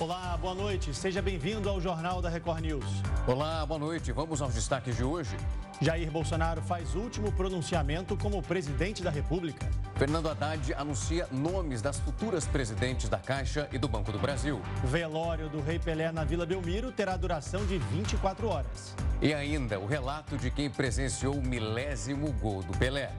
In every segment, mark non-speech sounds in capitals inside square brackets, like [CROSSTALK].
Olá, boa noite. Seja bem-vindo ao Jornal da Record News. Olá, boa noite. Vamos aos destaques de hoje. Jair Bolsonaro faz último pronunciamento como presidente da República. Fernando Haddad anuncia nomes das futuras presidentes da Caixa e do Banco do Brasil. Velório do Rei Pelé na Vila Belmiro terá duração de 24 horas. E ainda o relato de quem presenciou o milésimo gol do Pelé.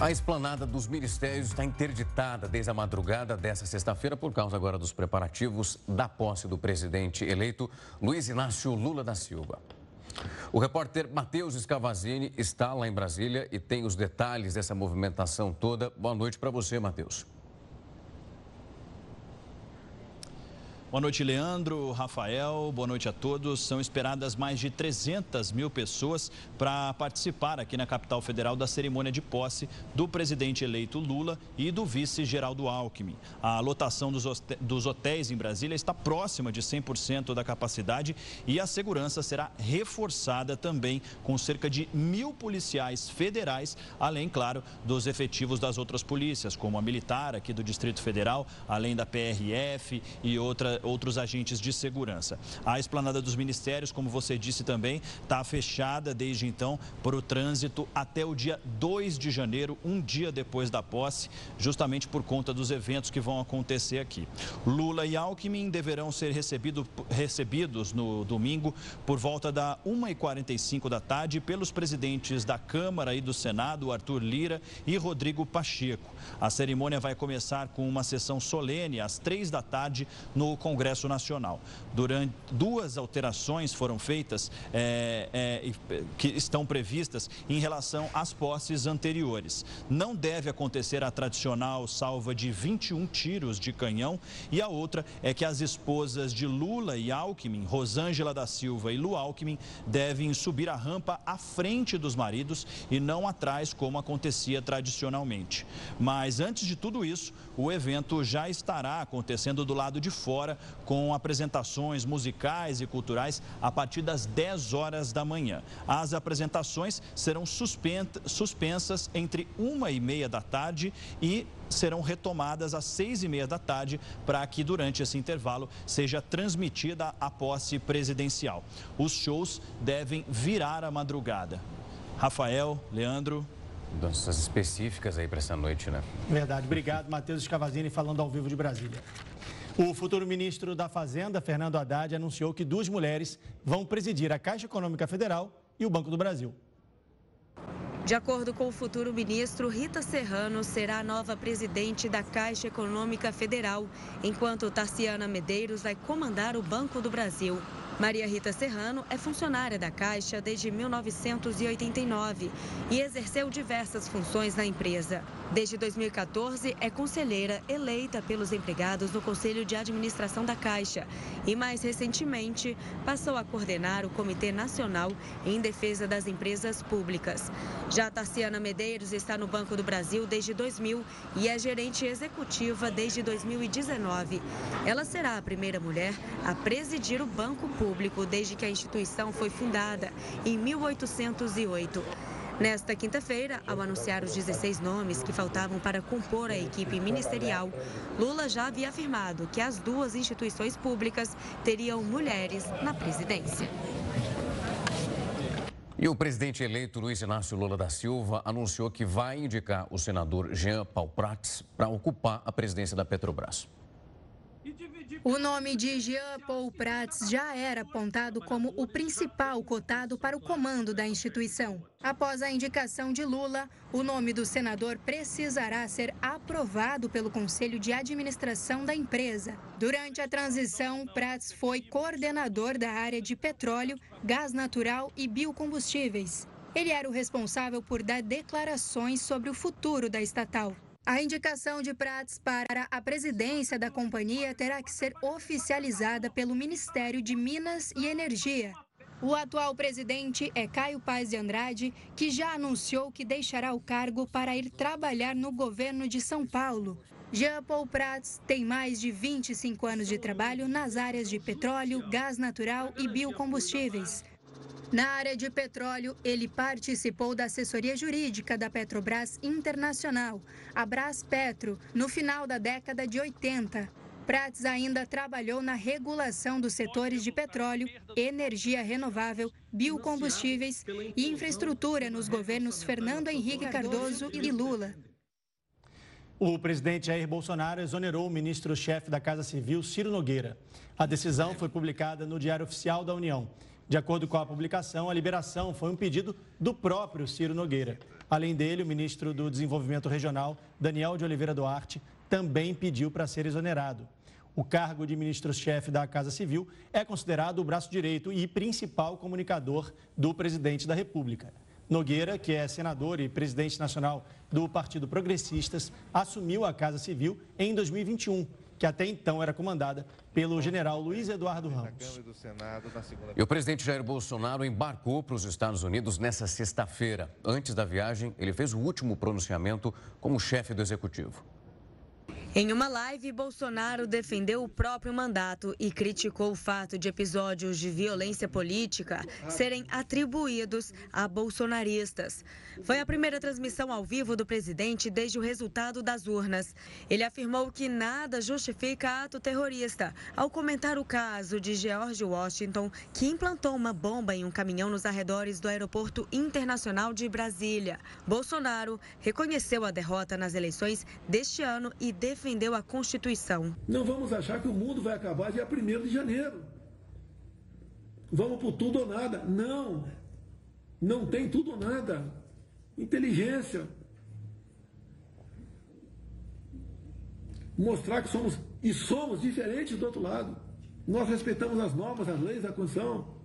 A esplanada dos ministérios está interditada desde a madrugada desta sexta-feira por causa agora dos preparativos da posse do presidente eleito Luiz Inácio Lula da Silva. O repórter Matheus Escavazini está lá em Brasília e tem os detalhes dessa movimentação toda. Boa noite para você, Matheus. Boa noite, Leandro, Rafael, boa noite a todos. São esperadas mais de 300 mil pessoas para participar aqui na capital federal da cerimônia de posse do presidente eleito Lula e do vice Geraldo Alckmin. A lotação dos hotéis em Brasília está próxima de 100% da capacidade e a segurança será reforçada também com cerca de mil policiais federais, além, claro, dos efetivos das outras polícias, como a militar aqui do Distrito Federal, além da PRF e outras outros agentes de segurança. A esplanada dos ministérios, como você disse também, está fechada desde então para o trânsito até o dia 2 de janeiro, um dia depois da posse, justamente por conta dos eventos que vão acontecer aqui. Lula e Alckmin deverão ser recebido, recebidos no domingo por volta da 1h45 da tarde pelos presidentes da Câmara e do Senado, Arthur Lira e Rodrigo Pacheco. A cerimônia vai começar com uma sessão solene às três da tarde no Congresso Nacional. Durante duas alterações foram feitas é, é, que estão previstas em relação às posses anteriores. Não deve acontecer a tradicional salva de 21 tiros de canhão e a outra é que as esposas de Lula e Alckmin, Rosângela da Silva e Lu Alckmin, devem subir a rampa à frente dos maridos e não atrás como acontecia tradicionalmente. Mas antes de tudo isso, o evento já estará acontecendo do lado de fora com apresentações musicais e culturais a partir das 10 horas da manhã. As apresentações serão suspensas entre uma e meia da tarde e serão retomadas às seis e meia da tarde para que durante esse intervalo seja transmitida a posse presidencial. Os shows devem virar a madrugada. Rafael, Leandro. Danças específicas aí para essa noite, né? Verdade. Obrigado, Matheus Scavazini, falando ao vivo de Brasília. O futuro ministro da Fazenda, Fernando Haddad, anunciou que duas mulheres vão presidir a Caixa Econômica Federal e o Banco do Brasil. De acordo com o futuro ministro, Rita Serrano será a nova presidente da Caixa Econômica Federal, enquanto Tarciana Medeiros vai comandar o Banco do Brasil. Maria Rita Serrano é funcionária da Caixa desde 1989 e exerceu diversas funções na empresa. Desde 2014, é conselheira eleita pelos empregados no Conselho de Administração da Caixa e, mais recentemente, passou a coordenar o Comitê Nacional em Defesa das Empresas Públicas. Já Tarciana Medeiros está no Banco do Brasil desde 2000 e é gerente executiva desde 2019. Ela será a primeira mulher a presidir o Banco Público público desde que a instituição foi fundada em 1808. Nesta quinta-feira, ao anunciar os 16 nomes que faltavam para compor a equipe ministerial, Lula já havia afirmado que as duas instituições públicas teriam mulheres na presidência. E o presidente eleito Luiz Inácio Lula da Silva anunciou que vai indicar o senador Jean Paul Prats para ocupar a presidência da Petrobras. O nome de Jean Paul Prats já era apontado como o principal cotado para o comando da instituição. Após a indicação de Lula, o nome do senador precisará ser aprovado pelo Conselho de Administração da empresa. Durante a transição, Prats foi coordenador da área de petróleo, gás natural e biocombustíveis. Ele era o responsável por dar declarações sobre o futuro da estatal. A indicação de Prats para a presidência da companhia terá que ser oficializada pelo Ministério de Minas e Energia. O atual presidente é Caio Paz de Andrade, que já anunciou que deixará o cargo para ir trabalhar no governo de São Paulo. Jean Paul Prats tem mais de 25 anos de trabalho nas áreas de petróleo, gás natural e biocombustíveis. Na área de petróleo, ele participou da assessoria jurídica da Petrobras Internacional, a Brás Petro, no final da década de 80. Prats ainda trabalhou na regulação dos setores de petróleo, energia renovável, biocombustíveis e infraestrutura nos governos Fernando Henrique Cardoso e Lula. O presidente Jair Bolsonaro exonerou o ministro-chefe da Casa Civil, Ciro Nogueira. A decisão foi publicada no Diário Oficial da União. De acordo com a publicação, a liberação foi um pedido do próprio Ciro Nogueira. Além dele, o ministro do Desenvolvimento Regional, Daniel de Oliveira Duarte, também pediu para ser exonerado. O cargo de ministro-chefe da Casa Civil é considerado o braço direito e principal comunicador do presidente da República. Nogueira, que é senador e presidente nacional do Partido Progressistas, assumiu a Casa Civil em 2021 que até então era comandada pelo general Luiz Eduardo Ramos. E o presidente Jair Bolsonaro embarcou para os Estados Unidos nesta sexta-feira. Antes da viagem, ele fez o último pronunciamento como chefe do executivo. Em uma live, Bolsonaro defendeu o próprio mandato e criticou o fato de episódios de violência política serem atribuídos a bolsonaristas. Foi a primeira transmissão ao vivo do presidente desde o resultado das urnas. Ele afirmou que nada justifica ato terrorista ao comentar o caso de George Washington, que implantou uma bomba em um caminhão nos arredores do Aeroporto Internacional de Brasília. Bolsonaro reconheceu a derrota nas eleições deste ano e defendeu defendeu a Constituição. Não vamos achar que o mundo vai acabar dia 1 de janeiro. Vamos por tudo ou nada. Não. Não tem tudo ou nada. Inteligência. Mostrar que somos e somos diferentes do outro lado. Nós respeitamos as normas, as leis, a Constituição.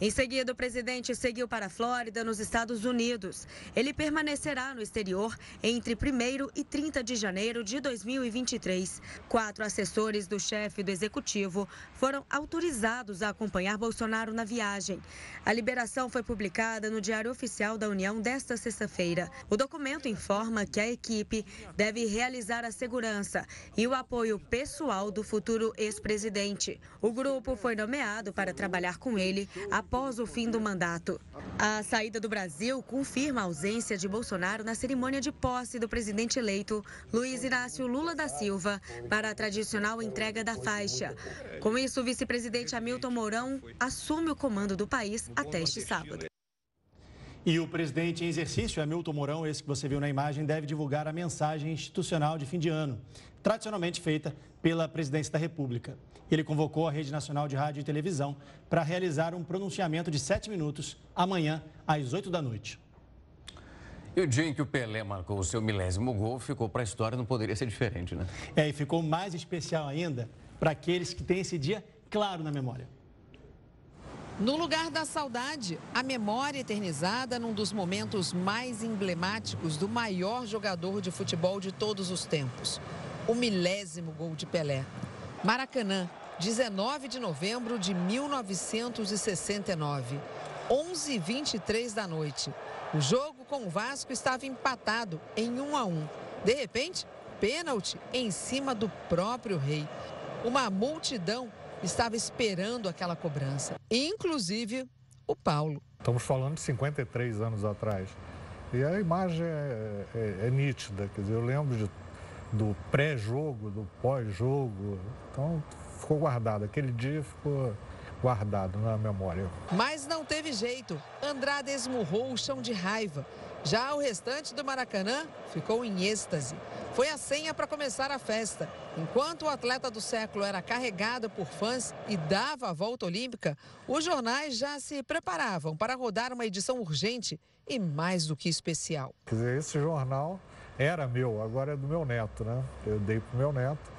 Em seguida, o presidente seguiu para a Flórida, nos Estados Unidos. Ele permanecerá no exterior entre 1 e 30 de janeiro de 2023. Quatro assessores do chefe do executivo foram autorizados a acompanhar Bolsonaro na viagem. A liberação foi publicada no Diário Oficial da União desta sexta-feira. O documento informa que a equipe deve realizar a segurança e o apoio pessoal do futuro ex-presidente. O grupo foi nomeado para trabalhar com ele após o fim do mandato. A saída do Brasil confirma a ausência de Bolsonaro na cerimônia de posse do presidente eleito, Luiz Inácio Lula da Silva, para a tradicional entrega da faixa. Com isso, o vice-presidente Hamilton Mourão assume o comando do país até este sábado. E o presidente em exercício, Hamilton Mourão, esse que você viu na imagem, deve divulgar a mensagem institucional de fim de ano, tradicionalmente feita pela presidência da República. Ele convocou a Rede Nacional de Rádio e Televisão para realizar um pronunciamento de sete minutos amanhã, às oito da noite. E o dia em que o Pelé marcou o seu milésimo gol ficou para a história, não poderia ser diferente, né? É, e ficou mais especial ainda para aqueles que têm esse dia claro na memória. No lugar da saudade, a memória eternizada num dos momentos mais emblemáticos do maior jogador de futebol de todos os tempos, o milésimo gol de Pelé. Maracanã, 19 de novembro de 1969, 11h23 da noite. O jogo com o Vasco estava empatado em 1 a 1. De repente, pênalti em cima do próprio rei. Uma multidão estava esperando aquela cobrança, inclusive o Paulo. Estamos falando de 53 anos atrás. E a imagem é, é, é nítida, quer dizer, eu lembro de do pré-jogo, do pós-jogo. Então ficou guardado. Aquele dia ficou guardado na memória. Mas não teve jeito. Andrade esmurrou o chão de raiva. Já o restante do Maracanã ficou em êxtase. Foi a senha para começar a festa. Enquanto o atleta do século era carregado por fãs e dava a volta olímpica, os jornais já se preparavam para rodar uma edição urgente e mais do que especial. Quer dizer, esse jornal era meu, agora é do meu neto, né? Eu dei para o meu neto.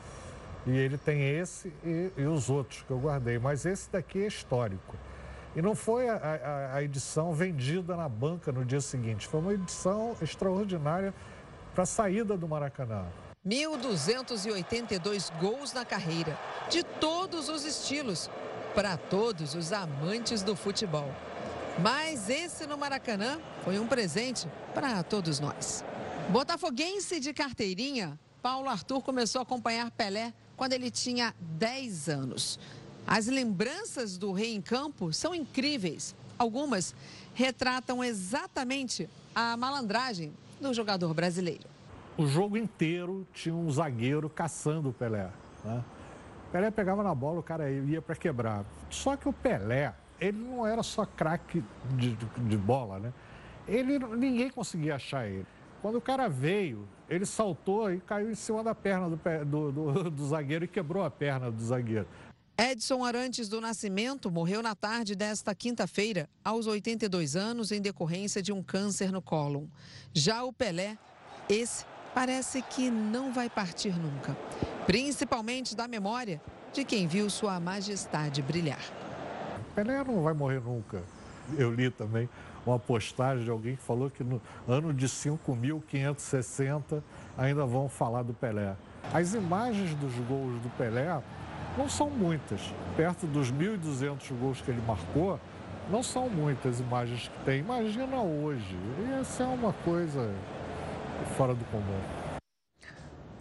E ele tem esse e, e, os outros que eu guardei. Mas esse daqui é histórico. E não foi a, a, a edição vendida na banca no dia seguinte, foi uma edição extraordinária para a saída do Maracanã. 1.282 gols na carreira, de todos os estilos, para todos os amantes do futebol. Mas esse no Maracanã foi um presente para todos nós. Botafoguense de carteirinha Paulo, Arthur começou a acompanhar Pelé quando ele tinha 10 anos. As lembranças do rei em campo são incríveis. Algumas retratam exatamente a malandragem do jogador brasileiro. O jogo inteiro tinha um zagueiro caçando o Pelé. Né? O Pelé pegava na bola, o cara ia para quebrar. Só que o Pelé, ele não era só craque de, de, de, bola, né? Ele, ninguém conseguia achar ele. Quando o cara veio, ele saltou e caiu em cima da perna do, do, do, do zagueiro e quebrou a perna do zagueiro. Edson Arantes do Nascimento morreu na tarde desta quinta-feira, aos 82 anos, em decorrência de um câncer no cólon. Já o Pelé, esse parece que não vai partir nunca, principalmente da memória de quem viu Sua Majestade brilhar. Pelé não vai morrer nunca. Eu li também uma postagem de alguém que falou que no ano de 5.560 ainda vão falar do Pelé. As imagens dos gols do Pelé não são muitas. Perto dos 1.200 gols que ele marcou, não são muitas imagens que tem. Imagina hoje. Isso é uma coisa fora do comum.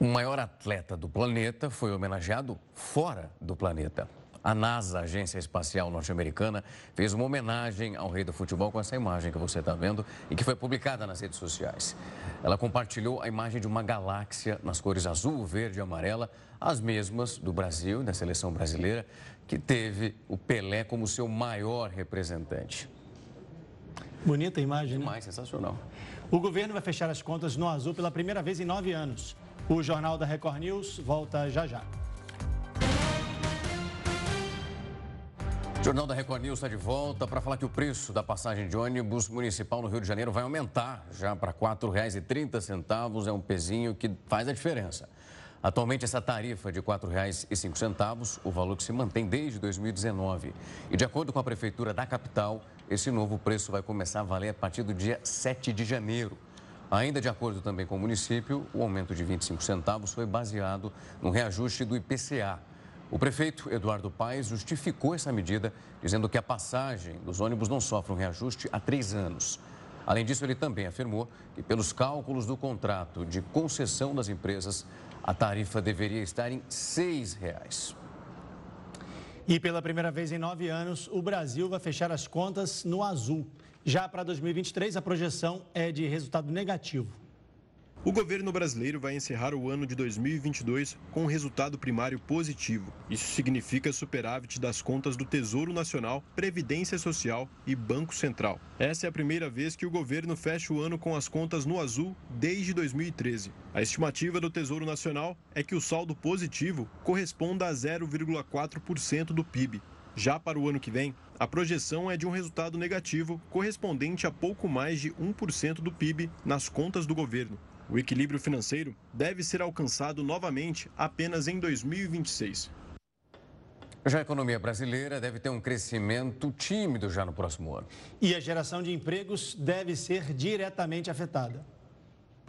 O maior atleta do planeta foi homenageado fora do planeta. A NASA, a Agência Espacial Norte-Americana, fez uma homenagem ao rei do futebol com essa imagem que você está vendo e que foi publicada nas redes sociais. Ela compartilhou a imagem de uma galáxia nas cores azul, verde e amarela, as mesmas do Brasil, da seleção brasileira, que teve o Pelé como seu maior representante. Bonita imagem, né? Mais sensacional. O governo vai fechar as contas no azul pela primeira vez em nove anos. O Jornal da Record News volta já já. O Jornal da Record News está de volta para falar que o preço da passagem de ônibus municipal no Rio de Janeiro vai aumentar já para R$ 4,30. É um pezinho que faz a diferença. Atualmente, essa tarifa de R$ 4,05, o valor que se mantém desde 2019. E de acordo com a Prefeitura da capital, esse novo preço vai começar a valer a partir do dia 7 de janeiro. Ainda de acordo também com o município, o aumento de 25 centavos foi baseado no reajuste do IPCA, o prefeito Eduardo Paes justificou essa medida, dizendo que a passagem dos ônibus não sofre um reajuste há três anos. Além disso, ele também afirmou que, pelos cálculos do contrato de concessão das empresas, a tarifa deveria estar em R$ 6,00. E pela primeira vez em nove anos, o Brasil vai fechar as contas no azul. Já para 2023, a projeção é de resultado negativo. O governo brasileiro vai encerrar o ano de 2022 com um resultado primário positivo. Isso significa superávit das contas do Tesouro Nacional, Previdência Social e Banco Central. Essa é a primeira vez que o governo fecha o ano com as contas no azul desde 2013. A estimativa do Tesouro Nacional é que o saldo positivo corresponda a 0,4% do PIB. Já para o ano que vem, a projeção é de um resultado negativo correspondente a pouco mais de 1% do PIB nas contas do governo. O equilíbrio financeiro deve ser alcançado novamente apenas em 2026. Já a economia brasileira deve ter um crescimento tímido já no próximo ano. E a geração de empregos deve ser diretamente afetada.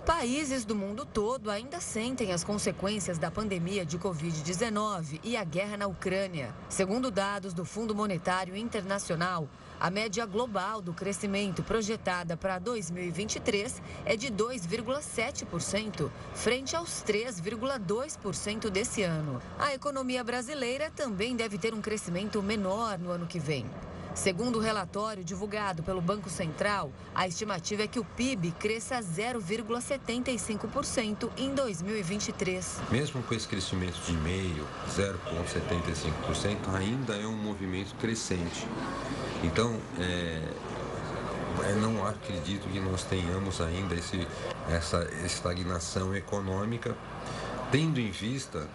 Países do mundo todo ainda sentem as consequências da pandemia de Covid-19 e a guerra na Ucrânia. Segundo dados do Fundo Monetário Internacional, a média global do crescimento projetada para 2023 é de 2,7%, frente aos 3,2% desse ano. A economia brasileira também deve ter um crescimento menor no ano que vem. Segundo o relatório divulgado pelo Banco Central, a estimativa é que o PIB cresça 0,75% em 2023. Mesmo com esse crescimento de meio, 0,75%, ainda é um movimento crescente. Então, é, eu não acredito que nós tenhamos ainda esse, essa estagnação econômica, tendo em vista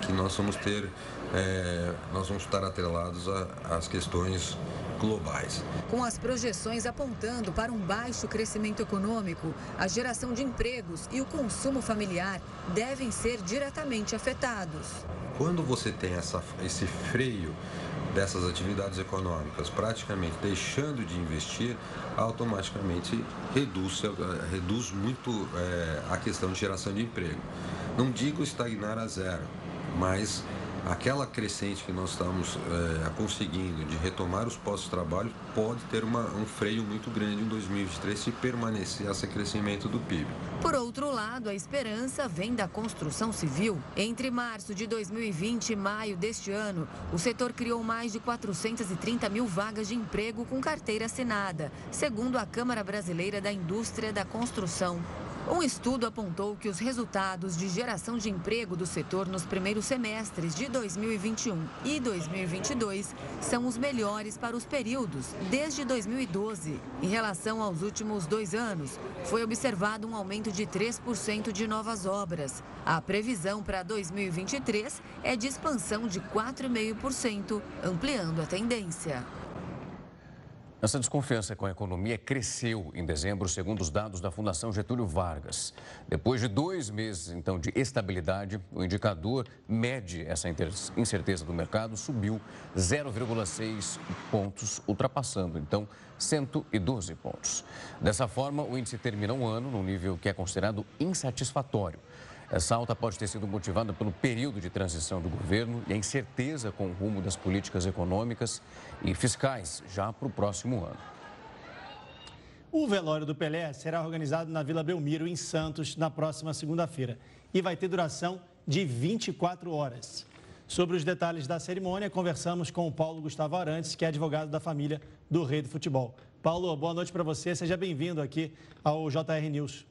que nós vamos ter, é, nós vamos estar atrelados às questões globais. Com as projeções apontando para um baixo crescimento econômico, a geração de empregos e o consumo familiar devem ser diretamente afetados. Quando você tem essa, esse freio dessas atividades econômicas praticamente deixando de investir, automaticamente reduz, reduz muito é, a questão de geração de emprego. Não digo estagnar a zero, mas aquela crescente que nós estamos é, conseguindo de retomar os postos de trabalho pode ter uma, um freio muito grande em 2023 se permanecer esse crescimento do PIB. Por outro lado, a esperança vem da construção civil. Entre março de 2020 e maio deste ano, o setor criou mais de 430 mil vagas de emprego com carteira assinada, segundo a Câmara Brasileira da Indústria da Construção. Um estudo apontou que os resultados de geração de emprego do setor nos primeiros semestres de 2021 e 2022 são os melhores para os períodos desde 2012. Em relação aos últimos dois anos, foi observado um aumento de 3% de novas obras. A previsão para 2023 é de expansão de 4,5%, ampliando a tendência. Essa desconfiança com a economia cresceu em dezembro, segundo os dados da Fundação Getúlio Vargas. Depois de dois meses, então, de estabilidade, o indicador mede essa incerteza do mercado, subiu 0,6 pontos, ultrapassando, então, 112 pontos. Dessa forma, o índice termina o ano num nível que é considerado insatisfatório. Essa alta pode ter sido motivada pelo período de transição do governo e a incerteza com o rumo das políticas econômicas e fiscais já para o próximo ano. O velório do Pelé será organizado na Vila Belmiro, em Santos, na próxima segunda-feira e vai ter duração de 24 horas. Sobre os detalhes da cerimônia, conversamos com o Paulo Gustavo Arantes, que é advogado da família do Rei do Futebol. Paulo, boa noite para você. Seja bem-vindo aqui ao JR News.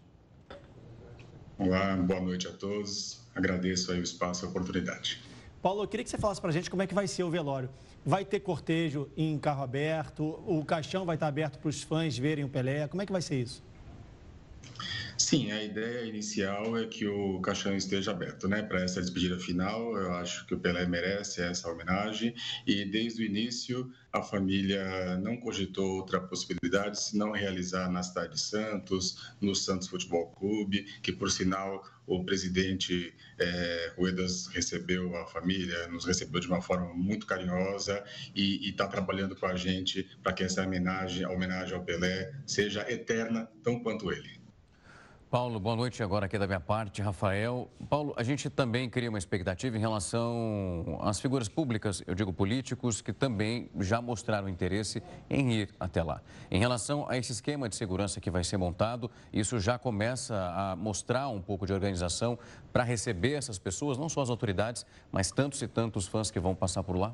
Olá, boa noite a todos. Agradeço aí o espaço e a oportunidade. Paulo, eu queria que você falasse para a gente como é que vai ser o velório. Vai ter cortejo em carro aberto? O caixão vai estar aberto para os fãs verem o Pelé? Como é que vai ser isso? Sim, a ideia inicial é que o caixão esteja aberto, né? Para essa despedida final, eu acho que o Pelé merece essa homenagem e desde o início a família não cogitou outra possibilidade senão realizar na cidade de Santos, no Santos Futebol Clube, que por sinal o presidente é, Ruedas recebeu a família, nos recebeu de uma forma muito carinhosa e está trabalhando com a gente para que essa homenagem, a homenagem ao Pelé seja eterna, tão quanto ele. Paulo, boa noite agora aqui da minha parte, Rafael. Paulo, a gente também cria uma expectativa em relação às figuras públicas, eu digo políticos, que também já mostraram interesse em ir até lá. Em relação a esse esquema de segurança que vai ser montado, isso já começa a mostrar um pouco de organização para receber essas pessoas, não só as autoridades, mas tantos e tantos fãs que vão passar por lá?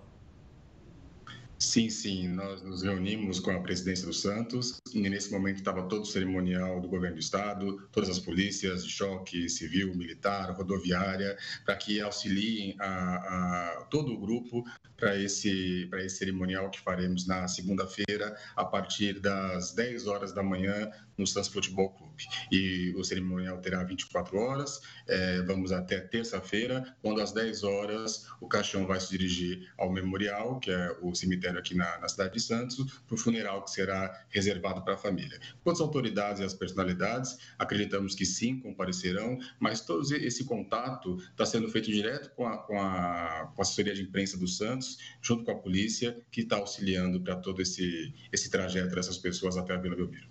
Sim, sim, nós nos reunimos com a presidência do Santos e nesse momento estava todo o cerimonial do governo do estado, todas as polícias de choque, civil, militar, rodoviária, para que auxiliem a, a, todo o grupo para esse, esse cerimonial que faremos na segunda-feira, a partir das 10 horas da manhã, no Santos Futebol Clube. E o cerimonial terá 24 horas, é, vamos até terça-feira, quando às 10 horas o caixão vai se dirigir ao memorial, que é o cemitério aqui na, na cidade de Santos, para o funeral que será reservado para a família. Quanto às autoridades e as personalidades, acreditamos que sim, comparecerão, mas todo esse contato está sendo feito direto com a, com a, com a assessoria de imprensa do Santos, junto com a polícia, que está auxiliando para todo esse, esse trajeto dessas pessoas até a Vila Belmiro.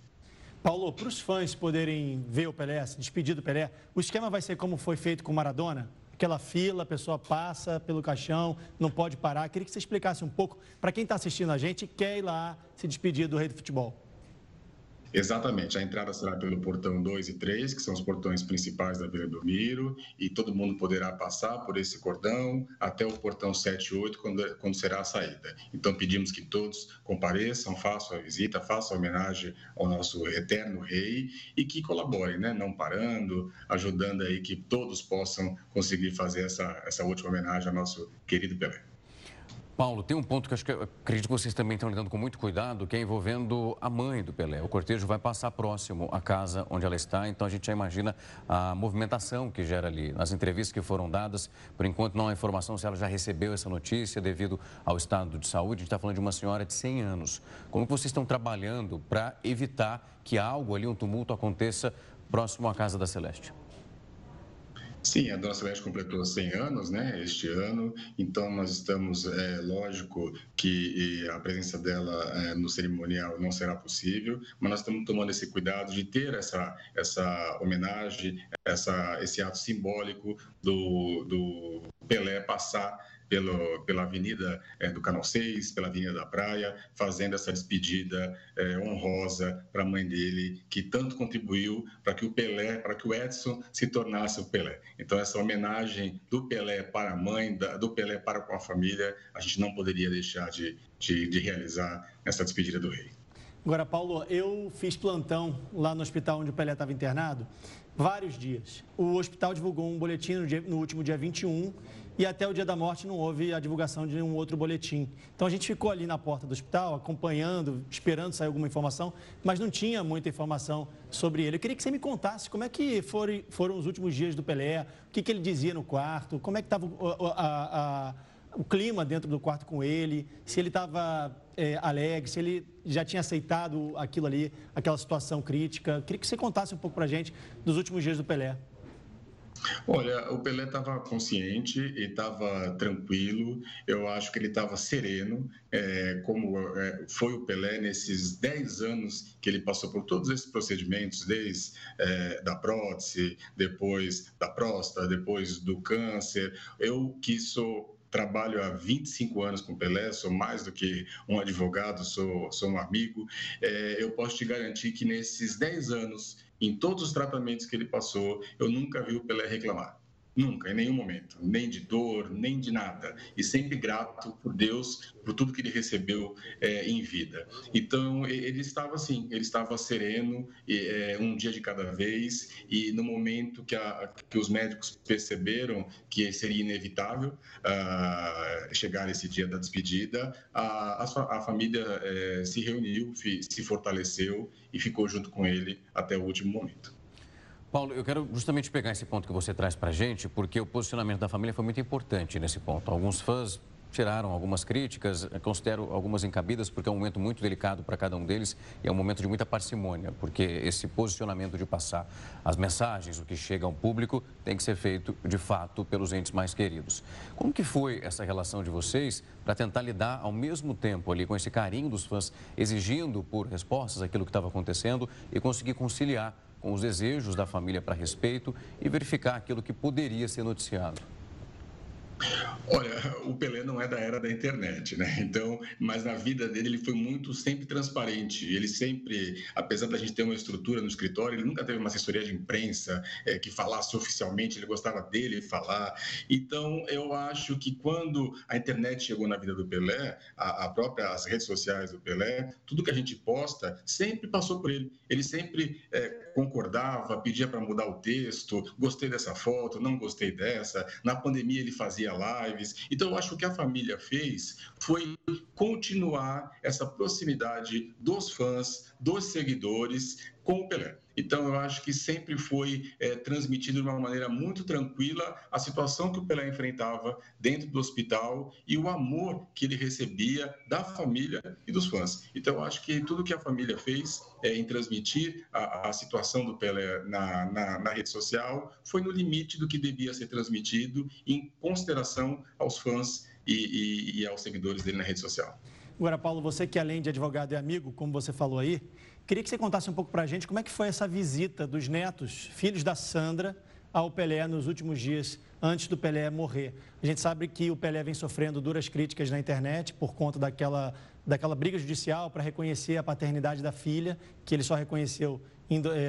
Paulo, para os fãs poderem ver o Pelé, se despedir do Pelé, o esquema vai ser como foi feito com o Maradona? Aquela fila, a pessoa passa pelo caixão, não pode parar. Queria que você explicasse um pouco para quem está assistindo a gente e quer ir lá se despedir do rei do futebol. Exatamente. A entrada será pelo portão 2 e 3, que são os portões principais da Vila do Miro, e todo mundo poderá passar por esse cordão até o portão 7 e 8, quando, quando será a saída. Então, pedimos que todos compareçam, façam a visita, façam a homenagem ao nosso eterno rei e que colaborem, né? não parando, ajudando aí que todos possam conseguir fazer essa, essa última homenagem ao nosso querido Pelé. Paulo, tem um ponto que acho que acredito que vocês também estão lidando com muito cuidado, que é envolvendo a mãe do Pelé. O cortejo vai passar próximo à casa onde ela está, então a gente já imagina a movimentação que gera ali. Nas entrevistas que foram dadas, por enquanto não há informação se ela já recebeu essa notícia devido ao estado de saúde. A gente está falando de uma senhora de 100 anos. Como vocês estão trabalhando para evitar que algo ali, um tumulto aconteça próximo à casa da Celeste? Sim, a Dona Celeste completou 100 anos, né, este ano, então nós estamos, é, lógico que a presença dela é, no cerimonial não será possível, mas nós estamos tomando esse cuidado de ter essa, essa homenagem, essa, esse ato simbólico do, do Pelé passar pelo, pela Avenida é, do Canal 6, pela Avenida da Praia, fazendo essa despedida é, honrosa para a mãe dele, que tanto contribuiu para que o Pelé, para que o Edson se tornasse o Pelé. Então, essa homenagem do Pelé para a mãe, da, do Pelé para com a família, a gente não poderia deixar de, de, de realizar essa despedida do rei. Agora, Paulo, eu fiz plantão lá no hospital onde o Pelé estava internado vários dias. O hospital divulgou um boletim no, dia, no, último dia 21 e até o dia da morte não houve a divulgação de um outro boletim. Então a gente ficou ali na porta do hospital, acompanhando, esperando sair alguma informação, mas não tinha muita informação sobre ele. Eu queria que você me contasse como é que foram, foram os últimos dias do Pelé, o que, que ele dizia no quarto, como é que estava o clima dentro do quarto com ele, se ele estava é, alegre, se ele já tinha aceitado aquilo ali, aquela situação crítica. Queria que você contasse um pouco para a gente dos últimos dias do Pelé. Olha, o Pelé estava consciente e estava tranquilo. Eu acho que ele estava sereno, é, como é, foi o Pelé nesses 10 anos que ele passou por todos esses procedimentos, desde é, da prótese, depois da próstata, depois do câncer. Eu que sou trabalho há 25 anos com Pelé, sou mais do que um advogado, sou, sou um amigo. É, eu posso te garantir que nesses 10 anos, em todos os tratamentos que ele passou, eu nunca vi o Pelé reclamar. Nunca, em nenhum momento, nem de dor, nem de nada. E sempre grato por Deus, por tudo que ele recebeu é, em vida. Então, ele estava assim, ele estava sereno, é, um dia de cada vez, e no momento que, a, que os médicos perceberam que seria inevitável uh, chegar esse dia da despedida, a, a, a família é, se reuniu, se fortaleceu e ficou junto com ele até o último momento. Paulo, eu quero justamente pegar esse ponto que você traz para a gente, porque o posicionamento da família foi muito importante nesse ponto. Alguns fãs tiraram algumas críticas, considero algumas encabidas, porque é um momento muito delicado para cada um deles e é um momento de muita parcimônia, porque esse posicionamento de passar as mensagens, o que chega ao público, tem que ser feito de fato pelos entes mais queridos. Como que foi essa relação de vocês para tentar lidar ao mesmo tempo ali com esse carinho dos fãs, exigindo por respostas aquilo que estava acontecendo e conseguir conciliar com os desejos da família para respeito e verificar aquilo que poderia ser noticiado. Olha, o Pelé não é da era da internet, né? Então, mas na vida dele ele foi muito sempre transparente. Ele sempre, apesar da gente ter uma estrutura no escritório, ele nunca teve uma assessoria de imprensa é, que falasse oficialmente. Ele gostava dele falar. Então, eu acho que quando a internet chegou na vida do Pelé, a, a própria as redes sociais do Pelé, tudo que a gente posta sempre passou por ele. Ele sempre é, concordava, pedia para mudar o texto, gostei dessa foto, não gostei dessa. Na pandemia ele fazia lives. Então, eu acho que a família fez foi continuar essa proximidade dos fãs, dos seguidores com o Pelé. Então, eu acho que sempre foi é, transmitido de uma maneira muito tranquila a situação que o Pelé enfrentava dentro do hospital e o amor que ele recebia da família e dos fãs. Então, eu acho que tudo que a família fez é, em transmitir a, a, situação do Pelé na, na, na, rede social foi no limite do que devia ser transmitido, em consideração aos fãs e, e, e aos seguidores dele na rede social. Agora, Paulo, você que além de advogado é amigo, como você falou aí, Queria que você contasse um pouco para a gente como é que foi essa visita dos netos, filhos da Sandra, ao Pelé nos últimos dias antes do Pelé morrer. A gente sabe que o Pelé vem sofrendo duras críticas na internet por conta daquela, daquela briga judicial para reconhecer a paternidade da filha, que ele só reconheceu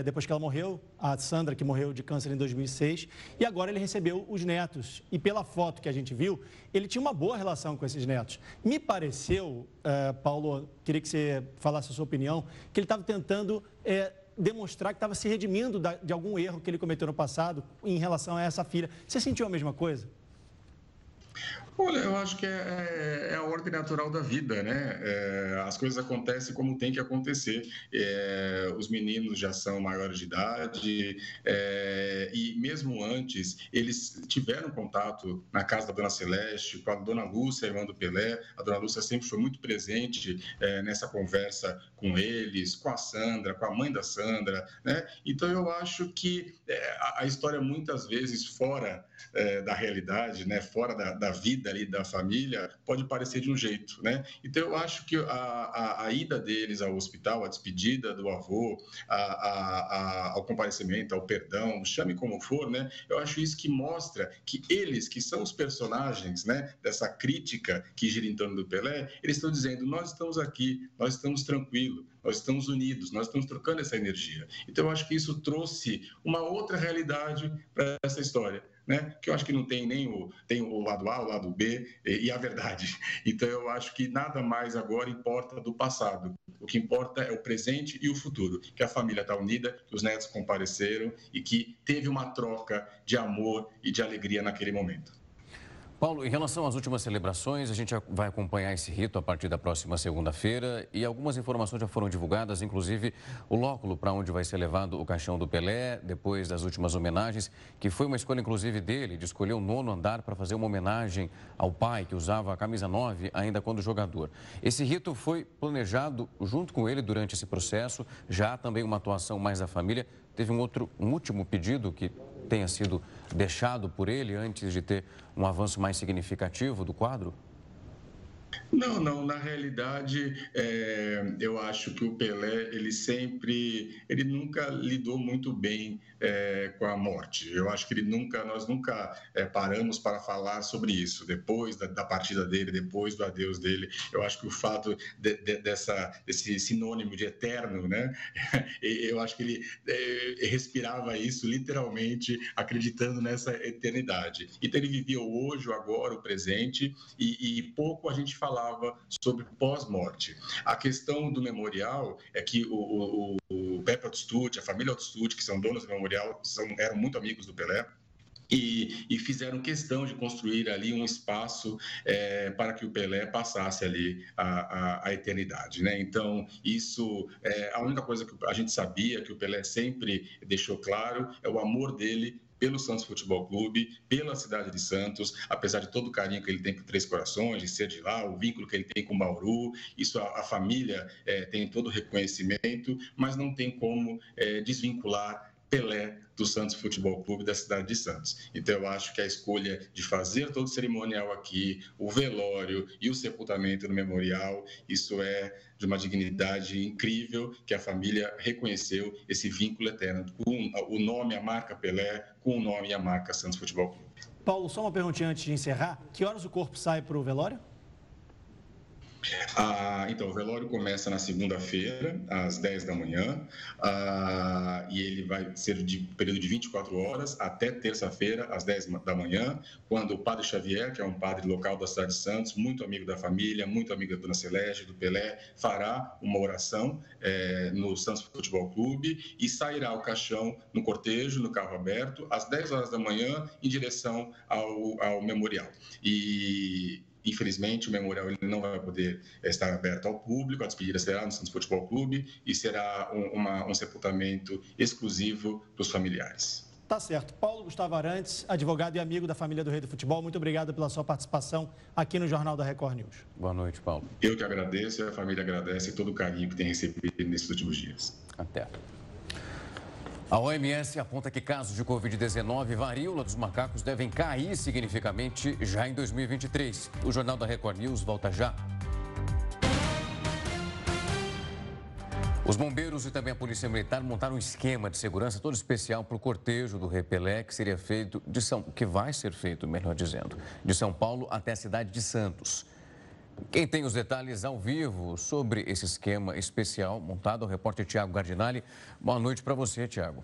depois que ela morreu, a Sandra, que morreu de câncer em 2006, e agora ele recebeu os netos. E pela foto que a gente viu, ele tinha uma boa relação com esses netos. Me pareceu, uh, Paulo, queria que você falasse a sua opinião, que ele estava tentando uh, demonstrar que estava se redimindo de algum erro que ele cometeu no passado em relação a essa filha. Você sentiu a mesma coisa? Olha, eu acho que é, é, a ordem natural da vida, né? É, as coisas acontecem como tem que acontecer. É, os meninos já são maiores de idade é, e mesmo antes eles tiveram contato na casa da Dona Celeste com a Dona Lúcia, irmã do Pelé. A Dona Lúcia sempre foi muito presente é, nessa conversa com eles, com a Sandra, com a mãe da Sandra, né? Então eu acho que é, a, a, história muitas vezes fora da realidade, né? Fora da, da vida ali da família pode parecer de um jeito, né? Então eu acho que a, a, a ida deles ao hospital, a despedida do avô, a, ao comparecimento, ao perdão, chame como for, né? Eu acho isso que mostra que eles, que são os personagens, né, dessa crítica que gira em torno do Pelé, eles estão dizendo: nós estamos aqui, nós estamos tranquilos, nós estamos unidos, nós estamos trocando essa energia. Então eu acho que isso trouxe uma outra realidade para essa história né? Que eu acho que não tem nem o, tem o lado A, o lado B e, e a verdade. [LAUGHS] Então eu acho que nada mais agora importa do passado. O que importa é o presente e o futuro. Que a família está unida, que os netos compareceram e que teve uma troca de amor e de alegria naquele momento. Paulo, em relação às últimas celebrações, a gente vai acompanhar esse rito a partir da próxima segunda-feira e algumas informações já foram divulgadas, inclusive o lóculo para onde vai ser levado o caixão do Pelé, depois das últimas homenagens, que foi uma escolha inclusive dele, de escolher o nono andar para fazer uma homenagem ao pai, que usava a camisa 9 ainda quando jogador. Esse rito foi planejado junto com ele durante esse processo, já há também uma atuação mais da família. Teve um outro, um último pedido que tenha sido deixado por ele antes de ter um avanço mais significativo do quadro? Não, não. Na realidade, é, eu acho que o Pelé, ele sempre, ele nunca lidou muito bem é, com a morte. Eu acho que ele nunca, nós nunca é, paramos para falar sobre isso. Depois da, da, partida dele, depois do adeus dele, eu acho que o fato de, de, dessa, desse sinônimo de eterno, né? [LAUGHS] Eu acho que ele é, respirava isso literalmente, acreditando nessa eternidade. Então ele vivia o hoje, o agora, o presente, e, e pouco a gente falava sobre pós-morte. A questão do memorial é que o, o, o Pepe Altitude, a família Altitude, que são donos do memorial, são, eram muito amigos do Pelé. E, e, fizeram questão de construir ali um espaço é, para que o Pelé passasse ali a, a, a eternidade, né? Então isso é a única coisa que a gente sabia que o Pelé sempre deixou claro é o amor dele pelo Santos Futebol Clube, pela cidade de Santos, apesar de todo o carinho que ele tem por Três Corações, de ser de lá, o vínculo que ele tem com Bauru, isso a, a família é, tem todo o reconhecimento, mas não tem como desvincular Pelé do Santos Futebol Clube da cidade de Santos. Então eu acho que a escolha de fazer todo o cerimonial aqui, o velório e o sepultamento no memorial, isso é de uma dignidade incrível que a família reconheceu esse vínculo eterno com o nome, a marca Pelé, com o nome e a marca Santos Futebol Clube. Paulo, só uma perguntinha antes de encerrar. Que horas o corpo sai para o velório? Ah, então, o velório começa na segunda-feira, às 10 da manhã, ah, e ele vai ser de período de 24 horas até terça-feira, às 10 da manhã, quando o padre Xavier, que é um padre local da cidade de Santos, muito amigo da família, muito amigo da Dona Celeste, do Pelé, fará uma oração é, no Santos Futebol Clube e sairá o caixão no cortejo, no carro aberto, às 10 horas da manhã, em direção ao, ao memorial. E Infelizmente, o memorial ele não vai poder estar aberto ao público, a despedida será no Santos Futebol Clube e será um, uma, um sepultamento exclusivo para os familiares. Tá certo. Paulo Gustavo Arantes, advogado e amigo da família do Rei do Futebol, muito obrigado pela sua participação aqui no Jornal da Record News. Boa noite, Paulo. Eu que agradeço e a família agradece todo o carinho que tem recebido nesses últimos dias. Até. A OMS aponta que casos de Covid-19 e varíola dos macacos devem cair significativamente já em 2023. O Jornal da Record News volta já. Os bombeiros e também a Polícia Militar montaram um esquema de segurança todo especial para o cortejo do Repelé, que seria feito de São, que vai ser feito, melhor dizendo, de São Paulo até a cidade de Santos. Quem tem os detalhes ao vivo sobre esse esquema especial montado o repórter Tiago Gardinali. Boa noite para você, Tiago.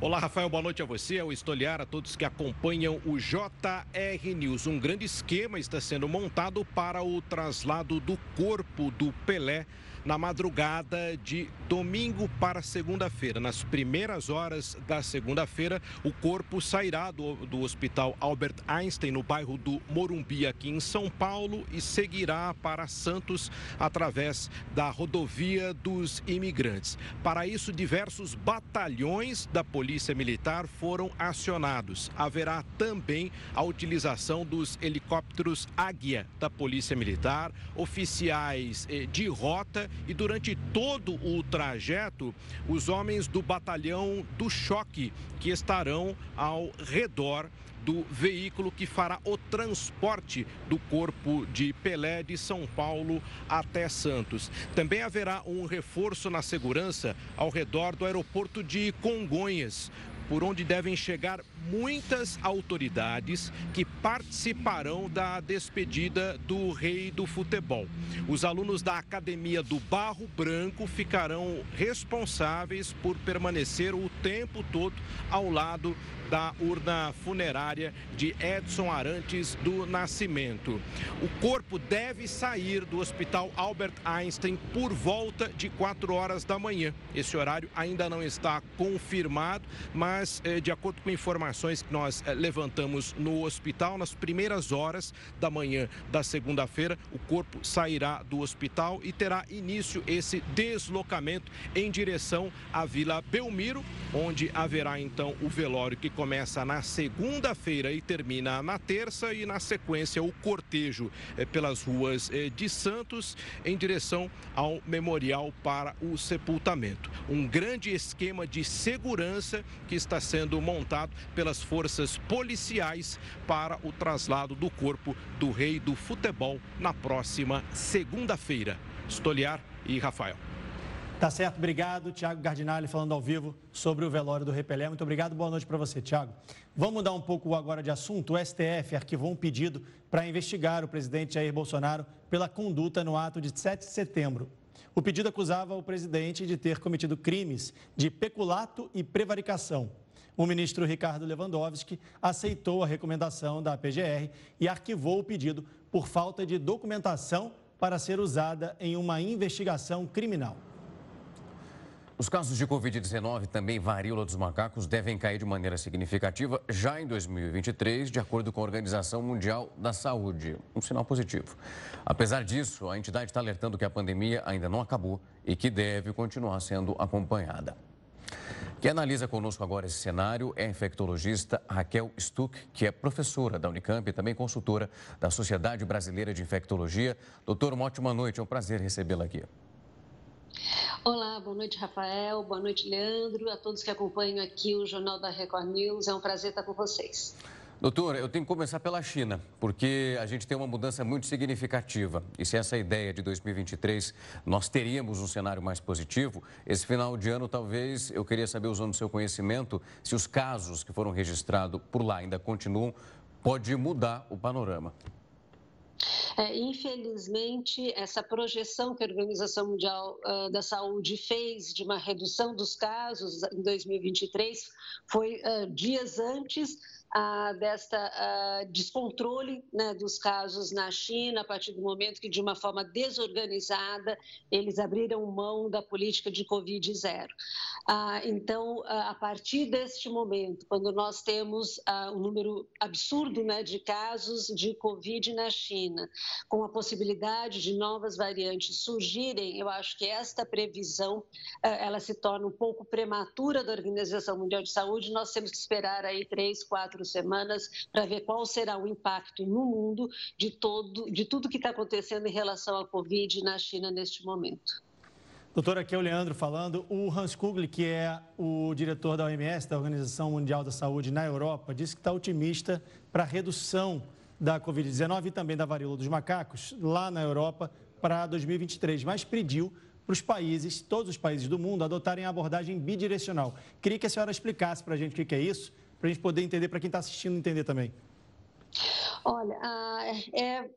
Olá, Rafael, boa noite a você, ao Estoliar, a todos que acompanham o JR News. Um grande esquema está sendo montado para o traslado do corpo do Pelé na madrugada de domingo para segunda-feira. Nas primeiras horas da segunda-feira, o corpo sairá do, do Hospital Albert Einstein, no bairro do Morumbi, aqui em São Paulo, e seguirá para Santos através da rodovia dos imigrantes. Para isso, diversos batalhões da Polícia Militar foram acionados. Haverá também a utilização dos helicópteros Águia da Polícia Militar, oficiais eh, de rota e durante todo o trajeto, os homens do batalhão do choque que estarão ao redor do veículo que fará o transporte do corpo de Pelé de São Paulo até Santos. Também haverá um reforço na segurança ao redor do aeroporto de Congonhas, por onde devem chegar muitas autoridades que participarão da despedida do rei do futebol. Os alunos da Academia do Barro Branco ficarão responsáveis por permanecer o tempo todo ao lado da urna funerária de Edson Arantes do Nascimento. O corpo deve sair do Hospital Albert Einstein por volta de 4 horas da manhã. Esse horário ainda não está confirmado, mas eh, de acordo com informações que nós eh, levantamos no hospital, nas primeiras horas da manhã da segunda-feira, o corpo sairá do hospital e terá início esse deslocamento em direção à Vila Belmiro, onde haverá então o velório que na segunda-feira e termina na terça e na sequência o cortejo eh, pelas ruas eh, de Santos em direção ao memorial para o sepultamento. Um grande esquema de segurança que está sendo montado pelas forças policiais para o traslado do corpo do rei do futebol na próxima segunda-feira. Stoliar e Rafael. Tá certo, obrigado. Tiago Gardinali falando ao vivo sobre o velório do Repelé. Muito obrigado, boa noite para você, Tiago. Vamos mudar um pouco agora de assunto. O STF arquivou um pedido para investigar o presidente Jair Bolsonaro pela conduta no ato de 7 de setembro. O pedido acusava o presidente de ter cometido crimes de peculato e prevaricação. O ministro Ricardo Lewandowski aceitou a recomendação da PGR e arquivou o pedido por falta de documentação para ser usada em uma investigação criminal. Os casos de Covid-19, também varíola dos macacos, devem cair de maneira significativa já em 2023, de acordo com a Organização Mundial da Saúde. Um sinal positivo. Apesar disso, a entidade está alertando que a pandemia ainda não acabou e que deve continuar sendo acompanhada. Quem analisa conosco agora esse cenário é a infectologista Raquel Stuck, que é professora da Unicamp e também consultora da Sociedade Brasileira de Infectologia. Doutor, uma ótima noite, é um prazer recebê-la aqui. Olá, boa noite, Rafael, boa noite, Leandro, a todos que acompanham aqui o Jornal da Record News. É um prazer estar com vocês. Doutor, eu tenho que começar pela China, porque a gente tem uma mudança muito significativa. E se essa ideia de 2023 nós teríamos um cenário mais positivo, esse final de ano talvez eu queria saber, usando o seu conhecimento, se os casos que foram registrados por lá ainda continuam, pode mudar o panorama. É, infelizmente, essa projeção que a Organização Mundial uh, da Saúde fez de uma redução dos casos em 2023 foi uh, dias antes ah, desta ah, descontrole né, dos casos na China, a partir do momento que, de uma forma desorganizada, eles abriram mão da política de Covid zero. Ah, então, a partir deste momento, quando nós temos um número absurdo né, de casos de Covid na China, com a possibilidade de novas variantes surgirem, eu acho que esta previsão ela se torna um pouco prematura da Organização Mundial de Saúde. Nós temos que esperar aí três, quatro quatro semanas para ver qual será o impacto no mundo de, todo, de tudo que está acontecendo em relação à Covid na China neste momento. Doutor, aqui é o Leandro falando. O Hans Kugli, que é o diretor da OMS, da Organização Mundial da Saúde na Europa, disse que está otimista para a redução da Covid-19 e também da varíola dos macacos lá na Europa para 2023, mas pediu para os países, todos os países do mundo, adotarem a abordagem bidirecional. Queria que a senhora explicasse para a gente o que é isso para a gente poder entender, para quem está assistindo entender também? Olha, é, é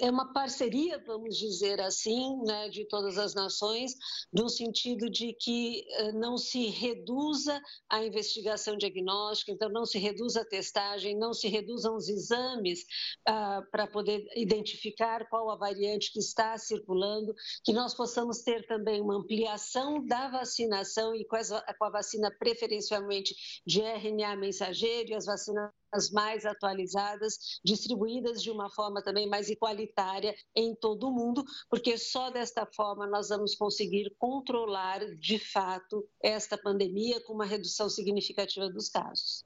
uma parceria, vamos dizer assim, né, de todas as nações, no sentido de que não se reduza a investigação diagnóstica, então não se reduza a testagem, não se reduzam os exames ah, para poder identificar qual a variante que está circulando, que nós possamos ter também uma ampliação da vacinação e com, as, com a vacina preferencialmente de RNA mensageiro e as vacinas mais atualizadas, distribuídas de uma forma também mais igualitária em todo o mundo, porque só desta forma nós vamos conseguir controlar de fato esta pandemia com uma redução significativa dos casos.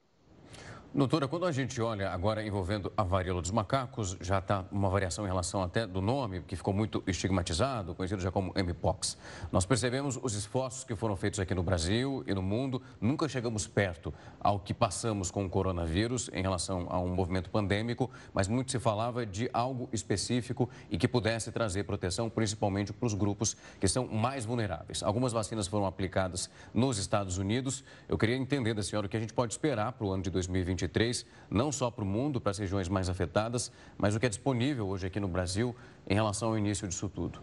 Doutora, quando a gente olha agora envolvendo a varíola dos macacos, já está uma variação em relação até do nome, que ficou muito estigmatizado, conhecido já como Mpox. Nós percebemos os esforços que foram feitos aqui no Brasil e no mundo. Nunca chegamos perto ao que passamos com o coronavírus em relação a um movimento pandêmico, mas muito se falava de algo específico e que pudesse trazer proteção, principalmente para os grupos que são mais vulneráveis. Algumas vacinas foram aplicadas nos Estados Unidos. Eu queria entender da senhora o que a gente pode esperar para o ano de 2020 2023, não só para o mundo, para as regiões mais afetadas, mas o que é disponível hoje aqui no Brasil em relação ao início disso tudo?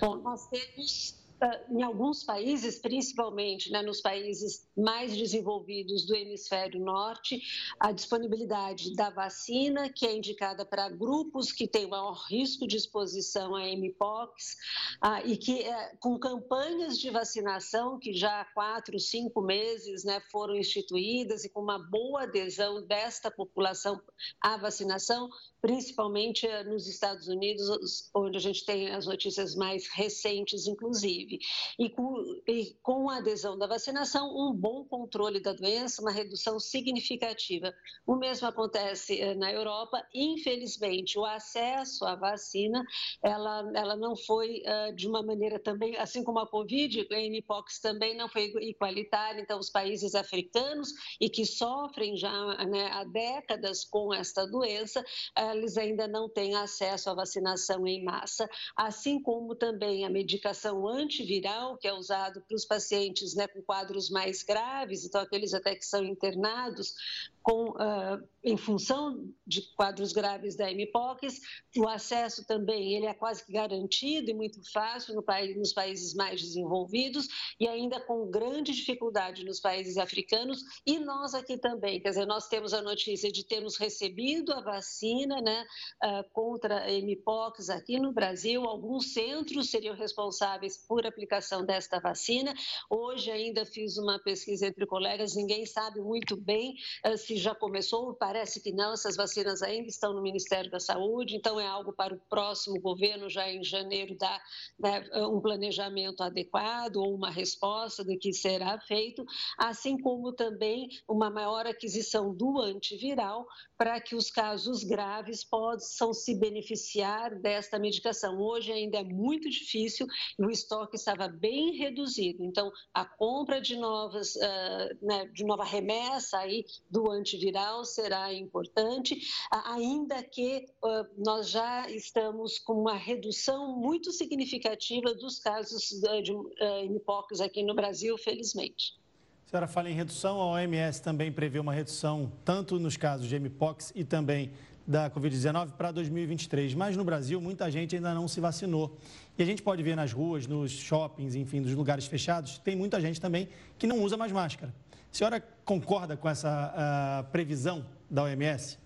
Bom, nós temos em alguns países, principalmente né, nos países mais desenvolvidos do hemisfério norte, a disponibilidade da vacina, que é indicada para grupos que têm maior risco de exposição a mpox, ah, e que eh, com campanhas de vacinação que já há quatro, cinco meses né, foram instituídas e com uma boa adesão desta população à vacinação, principalmente eh, nos Estados Unidos, onde a gente tem as notícias mais recentes, inclusive. E com, e com a adesão da vacinação, um bom controle da doença, uma redução significativa. O mesmo acontece eh, na Europa. Infelizmente, o acesso à vacina, ela, ela não foi uh, de uma maneira também, assim como a Covid, a Mpox também não foi igualitária. Então, os países africanos e que sofrem já né, há décadas com esta doença, eles ainda não têm acesso à vacinação em massa, assim como também a medicação antiviral, que é usado para os pacientes né, com quadros mais graves, então aqueles até que são internados, com, uh, em função de quadros graves da MPOX, o acesso também ele é quase que garantido e muito fácil no país, nos países mais desenvolvidos e ainda com grande dificuldade nos países africanos e nós aqui também, quer dizer, nós temos a notícia de termos recebido a vacina né, uh, contra a MPOX aqui no Brasil, alguns centros seriam responsáveis por aplicação desta vacina, hoje ainda fiz uma pesquisa entre colegas, ninguém sabe muito bem uh, se já começou, parece que não, essas vacinas ainda estão no Ministério da Saúde, então é algo para o próximo governo, já em janeiro, dar né, um planejamento adequado ou uma resposta do que será feito, assim como também uma maior aquisição do antiviral para que os casos graves possam se beneficiar desta medicação. Hoje ainda é muito difícil e o estoque estava bem reduzido, então a compra de novas, uh, né, de nova remessa aí do antiviral será importante, ainda que uh, nós já estamos com uma redução muito significativa dos casos de uh, mpox aqui no Brasil, felizmente. A senhora fala em redução, a OMS também prevê uma redução tanto nos casos de mpox e também da Covid-19 para 2023. Mas no Brasil, muita gente ainda não se vacinou. E a gente pode ver nas ruas, nos shoppings, enfim, nos lugares fechados, tem muita gente também que não usa mais máscara. A senhora concorda com essa uh, previsão da OMS?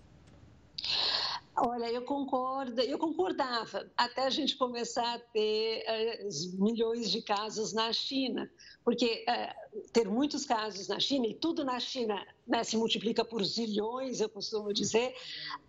Olha, eu concordo, eu concordava até a gente começar a ter uh, milhões de casos na China, porque uh, ter muitos casos na China e tudo na China né, se multiplica por zilhões, eu costumo dizer,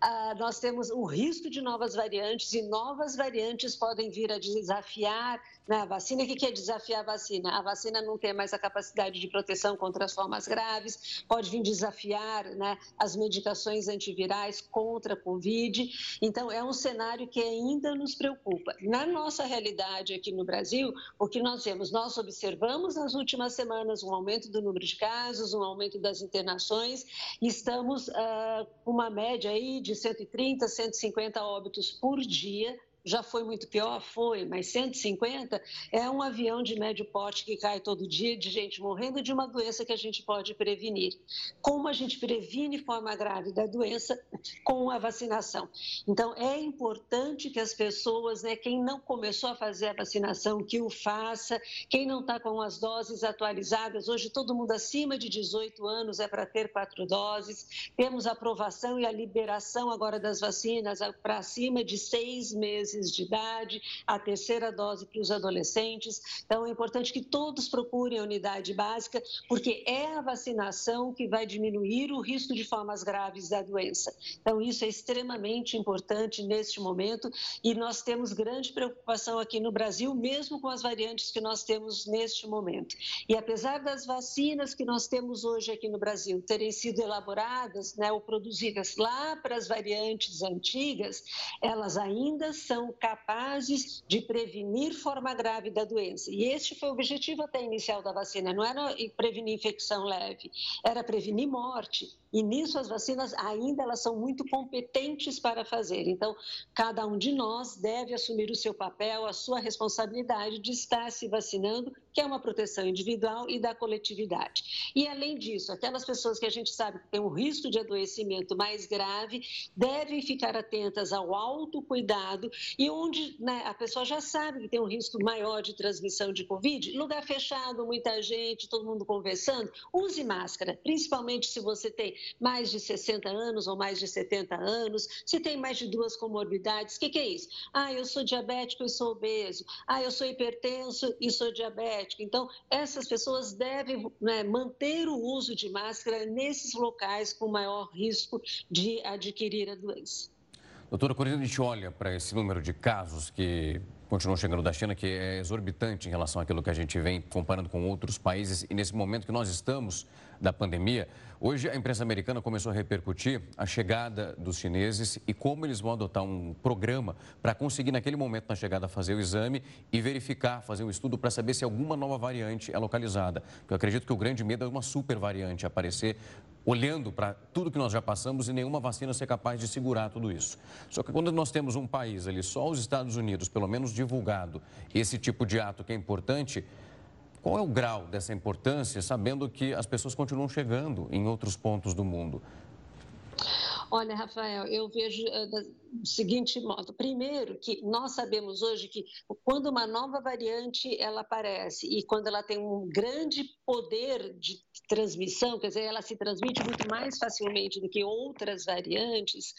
uh, nós temos o risco de novas variantes e novas variantes podem vir a desafiar né, a vacina. O que é desafiar a vacina? A vacina não tem mais a capacidade de proteção contra as formas graves, pode vir desafiar né, as medicações antivirais contra a Covid. Então, é um cenário que ainda nos preocupa. Na nossa realidade aqui no Brasil, o que nós vemos? Nós observamos nas últimas semanas um aumento do número de casos, um aumento das internações. Estamos uh, com uma média aí de 130, 150 óbitos por dia já foi muito pior? Foi, mas 150 é um avião de médio porte que cai todo dia de gente morrendo de uma doença que a gente pode prevenir. Como a gente previne forma grave da doença com a vacinação? Então, é importante que as pessoas, né, quem não começou a fazer a vacinação, que o faça, quem não está com as doses atualizadas, hoje todo mundo acima de 18 anos é para ter quatro doses, temos a aprovação e a liberação agora das vacinas para acima de seis meses meses de idade, a terceira dose para os adolescentes. Então, é importante que todos procurem a unidade básica, porque é a vacinação que vai diminuir o risco de formas graves da doença. Então, isso é extremamente importante neste momento e nós temos grande preocupação aqui no Brasil, mesmo com as variantes que nós temos neste momento. E apesar das vacinas que nós temos hoje aqui no Brasil terem sido elaboradas né, ou produzidas lá para as variantes antigas, elas ainda são capazes de prevenir forma grave da doença. E este foi o objetivo até inicial da vacina, não era prevenir infecção leve, era prevenir morte. E nisso as vacinas ainda elas são muito competentes para fazer. Então, cada um de nós deve assumir o seu papel, a sua responsabilidade de estar se vacinando, que é uma proteção individual e da coletividade. E além disso, aquelas pessoas que a gente sabe que têm um risco de adoecimento mais grave, devem ficar atentas ao autocuidado e onde né, a pessoa já sabe que tem um risco maior de transmissão de Covid, lugar fechado, muita gente, todo mundo conversando, use máscara, principalmente se você tem mais de 60 anos ou mais de 70 anos, se tem mais de duas comorbidades, o que, que é isso? Ah, eu sou diabético e sou obeso. Ah, eu sou hipertenso e sou diabético. Então, essas pessoas devem né, manter o uso de máscara nesses locais com maior risco de adquirir a doença. Doutora, quando a gente olha para esse número de casos que continuam chegando da China, que é exorbitante em relação àquilo que a gente vem comparando com outros países, e nesse momento que nós estamos da pandemia, Hoje, a imprensa americana começou a repercutir a chegada dos chineses e como eles vão adotar um programa para conseguir, naquele momento, na chegada, fazer o exame e verificar, fazer um estudo para saber se alguma nova variante é localizada. Eu acredito que o grande medo é uma super variante aparecer, olhando para tudo que nós já passamos e nenhuma vacina ser capaz de segurar tudo isso. Só que quando nós temos um país ali, só os Estados Unidos, pelo menos divulgado, esse tipo de ato que é importante qual é o grau dessa importância, sabendo que as pessoas continuam chegando em outros pontos do mundo? Olha, Rafael, eu vejo do seguinte modo. Primeiro, que nós sabemos hoje que quando uma nova variante ela aparece e quando ela tem um grande poder de transmissão, quer dizer, ela se transmite muito mais facilmente do que outras variantes,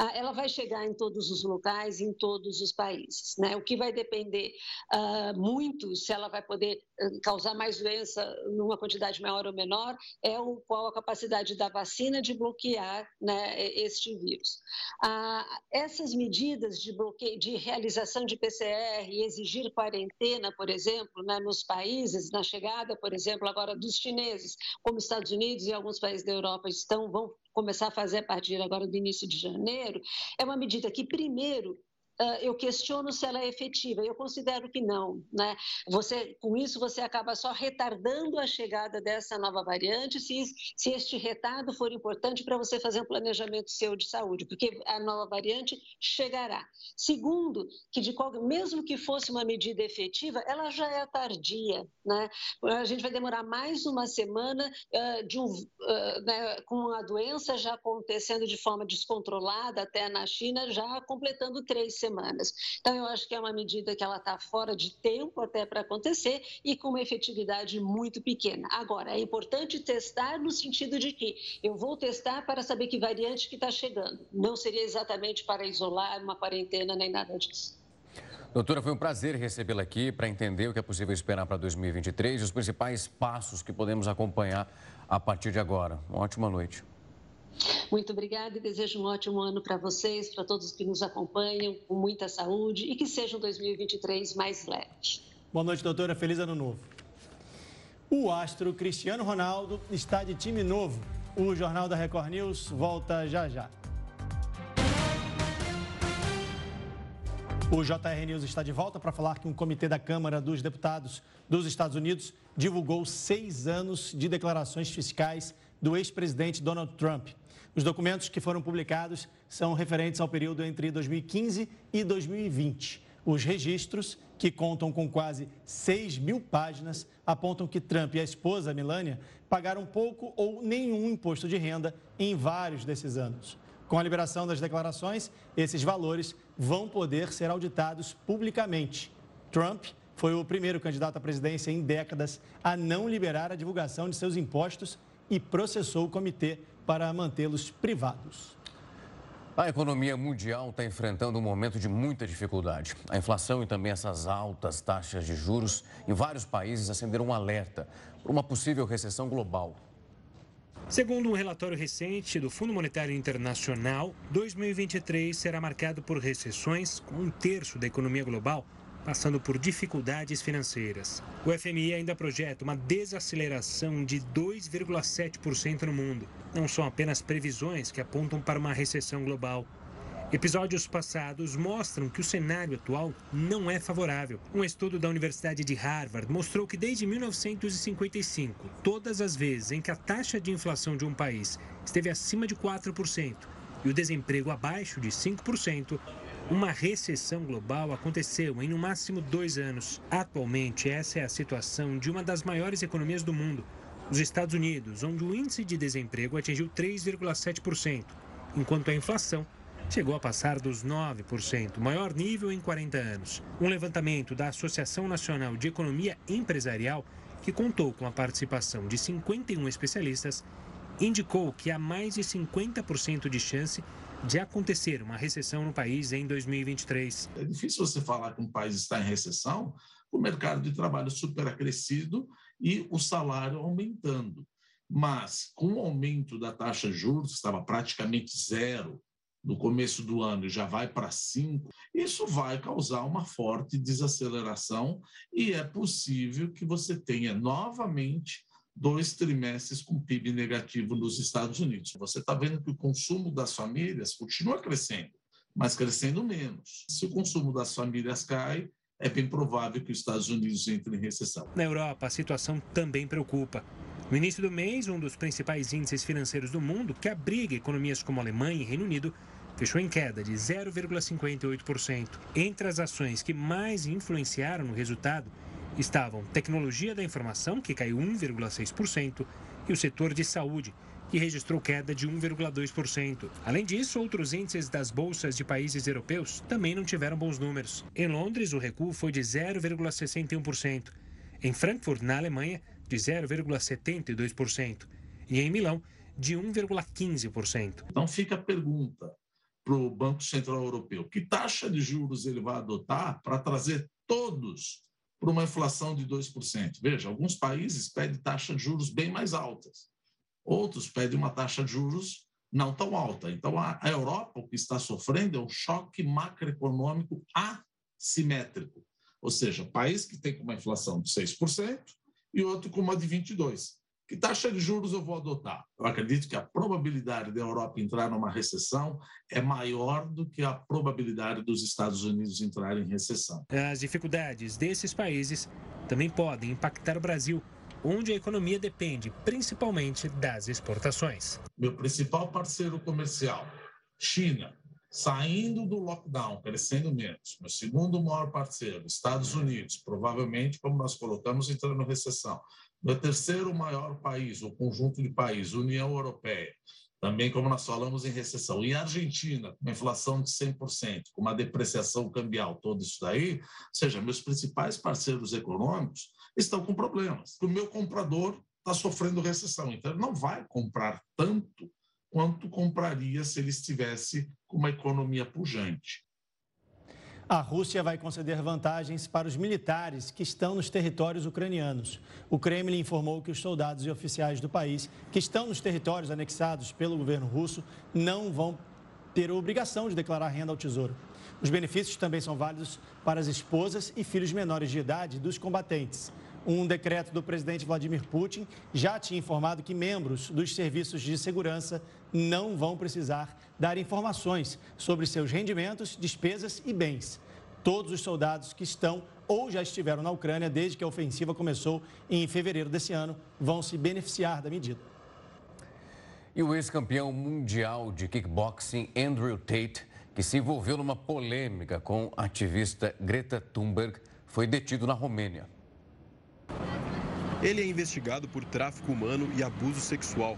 uh, ela vai chegar em todos os locais, em todos os países. Né? O que vai depender uh, muito se ela vai poder causar mais doença numa quantidade maior ou menor é o, qual a capacidade da vacina de bloquear né, este vírus. Ah, essas medidas de bloqueio, de realização de PCR e exigir quarentena, por exemplo, né, nos países, na chegada, por exemplo, agora dos chineses, como Estados Unidos e alguns países da Europa estão vão começar a fazer a partir agora do início de janeiro, é uma medida que primeiro eu questiono se ela é efetiva. Eu considero que não. Né? Você, com isso, você acaba só retardando a chegada dessa nova variante, se, se este retardo for importante para você fazer um planejamento seu de saúde, porque a nova variante chegará. Segundo, que de qual, mesmo que fosse uma medida efetiva, ela já é tardia. Né? A gente vai demorar mais uma semana uh, de um, uh, né, com a doença já acontecendo de forma descontrolada até na China, já completando três semanas semanas. Então, eu acho que é uma medida que ela está fora de tempo até para acontecer e com uma efetividade muito pequena. Agora, é importante testar no sentido de que eu vou testar para saber que variante que está chegando. Não seria exatamente para isolar uma quarentena nem nada disso. Doutora, foi um prazer recebê-la aqui para entender o que é possível esperar para 2023 e os principais passos que podemos acompanhar a partir de agora. Uma ótima noite. Muito obrigada e desejo um ótimo ano para vocês, para todos que nos acompanham, com muita saúde e que seja um 2023 mais leve. Boa noite, doutora. Feliz ano novo. O astro Cristiano Ronaldo está de time novo. O Jornal da Record News volta já já. O JR News está de volta para falar que um comitê da Câmara dos Deputados dos Estados Unidos divulgou seis anos de declarações fiscais do ex-presidente Donald Trump. Os documentos que foram publicados são referentes ao período entre 2015 e 2020. Os registros, que contam com quase 6 mil páginas, apontam que Trump e a esposa Melania pagaram pouco ou nenhum imposto de renda em vários desses anos. Com a liberação das declarações, esses valores vão poder ser auditados publicamente. Trump foi o primeiro candidato à presidência em décadas a não liberar a divulgação de seus impostos e processou o comitê para mantê-los privados. A economia mundial está enfrentando um momento de muita dificuldade. A inflação e também essas altas taxas de juros em vários países acenderam um alerta para uma possível recessão global. Segundo um relatório recente do Fundo Monetário Internacional, 2023 será marcado por recessões, com um terço da economia global passando por dificuldades financeiras. O FMI ainda projeta uma desaceleração de 2,7% no mundo. Não são apenas previsões que apontam para uma recessão global. Episódios passados mostram que o cenário atual não é favorável. Um estudo da Universidade de Harvard mostrou que desde 1955, todas as vezes em que a taxa de inflação de um país esteve acima de 4% e o desemprego abaixo de 5%, uma recessão global aconteceu em no máximo dois anos. Atualmente, essa é a situação de uma das maiores economias do mundo, os Estados Unidos, onde o índice de desemprego atingiu 3,7%, enquanto a inflação chegou a passar dos 9%, maior nível em 40 anos. Um levantamento da Associação Nacional de Economia Empresarial, que contou com a participação de 51 especialistas, indicou que há mais de 50% de chance de acontecer uma recessão no país em 2023. É difícil você falar que um país está em recessão o mercado de trabalho superacrescido e o salário aumentando. Mas com o aumento da taxa de juros, estava praticamente zero no começo do ano e já vai para 5, isso vai causar uma forte desaceleração e é possível que você tenha novamente dois trimestres com PIB negativo nos Estados Unidos. Você está vendo que o consumo das famílias continua crescendo, mas crescendo menos. Se o consumo das famílias cai, é bem provável que os Estados Unidos entrem em recessão. Na Europa, a situação também preocupa. No início do mês, um dos principais índices financeiros do mundo, que abriga economias como Alemanha e Reino Unido, fechou em queda de 0,58%. Entre as ações que mais influenciaram no resultado estavam tecnologia da informação, que caiu 1,6%, e o setor de saúde, que registrou queda de 1,2%. Além disso, outros índices das bolsas de países europeus também não tiveram bons números. Em Londres, o recuo foi de 0,61%. Em Frankfurt, na Alemanha, de 0,72%. E em Milão, de 1,15%. Então fica a pergunta para o Banco Central Europeu: que taxa de juros ele vai adotar para trazer todos para uma inflação de 2%. Veja, alguns países pedem taxas de juros bem mais altas, outros pedem uma taxa de juros não tão alta. Então, a, Europa, o que está sofrendo é um choque macroeconômico assimétrico, ou seja, país que tem uma inflação de 6% e outro com uma de 22%. Que taxa de juros eu vou adotar? Eu acredito que a probabilidade da Europa entrar numa recessão é maior do que a probabilidade dos Estados Unidos entrarem em recessão. As dificuldades desses países também podem impactar o Brasil, onde a economia depende principalmente das exportações. Meu principal parceiro comercial, China, saindo do lockdown, crescendo menos. Meu segundo maior parceiro, Estados Unidos, provavelmente, como nós colocamos, entrando em recessão. Meu terceiro maior país, o conjunto de países, União Europeia, também como nós falamos em recessão. E Argentina, com uma inflação de 100%, com uma depreciação cambial, todo isso daí, ou seja, meus principais parceiros econômicos estão com problemas. O meu comprador está sofrendo recessão, então ele não vai comprar tanto quanto compraria se ele estivesse com uma economia pujante. A Rússia vai conceder vantagens para os militares que estão nos territórios ucranianos. O Kremlin informou que os soldados e oficiais do país que estão nos territórios anexados pelo governo russo não vão ter a obrigação de declarar renda ao Tesouro. Os benefícios também são válidos para as esposas e filhos menores de idade dos combatentes. Um decreto do presidente Vladimir Putin já tinha informado que membros dos serviços de segurança não vão precisar dar informações sobre seus rendimentos, despesas e bens. Todos os soldados que estão ou já estiveram na Ucrânia desde que a ofensiva começou em fevereiro desse ano vão se beneficiar da medida. E o ex-campeão mundial de kickboxing, Andrew Tate, que se envolveu numa polêmica com a ativista Greta Thunberg, foi detido na Romênia. Ele é investigado por tráfico humano e abuso sexual.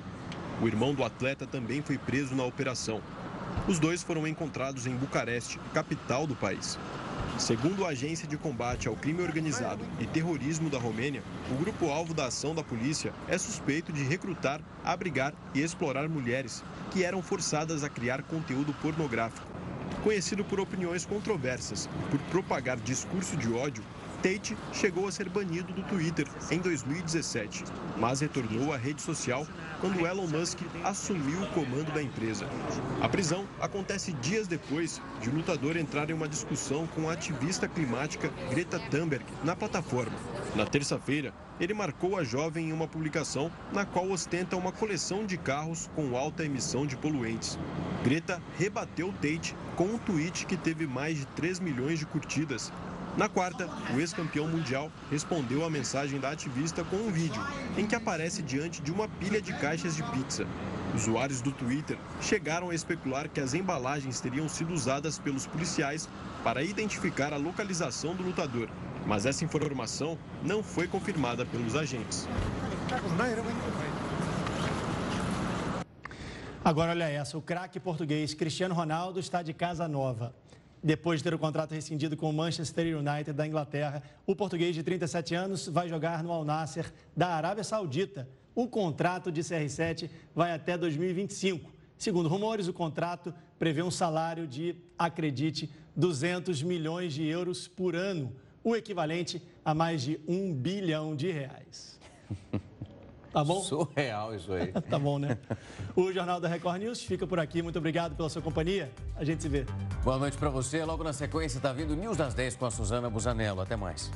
O irmão do atleta também foi preso na operação. Os dois foram encontrados em Bucareste, capital do país. Segundo a Agência de Combate ao Crime Organizado e Terrorismo da Romênia, o grupo-alvo da ação da polícia é suspeito de recrutar, abrigar e explorar mulheres que eram forçadas a criar conteúdo pornográfico. Conhecido por opiniões controversas por propagar discurso de ódio, Tate chegou a ser banido do Twitter em 2017, mas retornou à rede social quando Elon Musk assumiu o comando da empresa. A prisão acontece dias depois de o lutador entrar em uma discussão com a ativista climática Greta Thunberg na plataforma. Na terça-feira, ele marcou a jovem em uma publicação na qual ostenta uma coleção de carros com alta emissão de poluentes. Greta rebateu Tate com um tweet que teve mais de 3 milhões de curtidas na quarta, o ex-campeão mundial respondeu à mensagem da ativista com um vídeo em que aparece diante de uma pilha de caixas de pizza. Usuários do Twitter chegaram a especular que as embalagens teriam sido usadas pelos policiais para identificar a localização do lutador, mas essa informação não foi confirmada pelos agentes. Agora olha essa, o craque português Cristiano Ronaldo está de casa nova. Depois de ter o contrato rescindido com o Manchester United da Inglaterra, o português de 37 anos vai jogar no Al Nasser da Arábia Saudita. O contrato de CR7 vai até 2025. Segundo rumores, o contrato prevê um salário de, acredite, 200 milhões de euros por ano, o equivalente a mais de um bilhão de reais. [LAUGHS] Tá bom? Surreal isso aí. [LAUGHS] tá bom, né? O Jornal da Record News fica por aqui. Muito obrigado pela sua companhia. A gente se vê. Boa noite para você. Logo na sequência está vindo News das 10 com a Suzana Busanello. Até mais.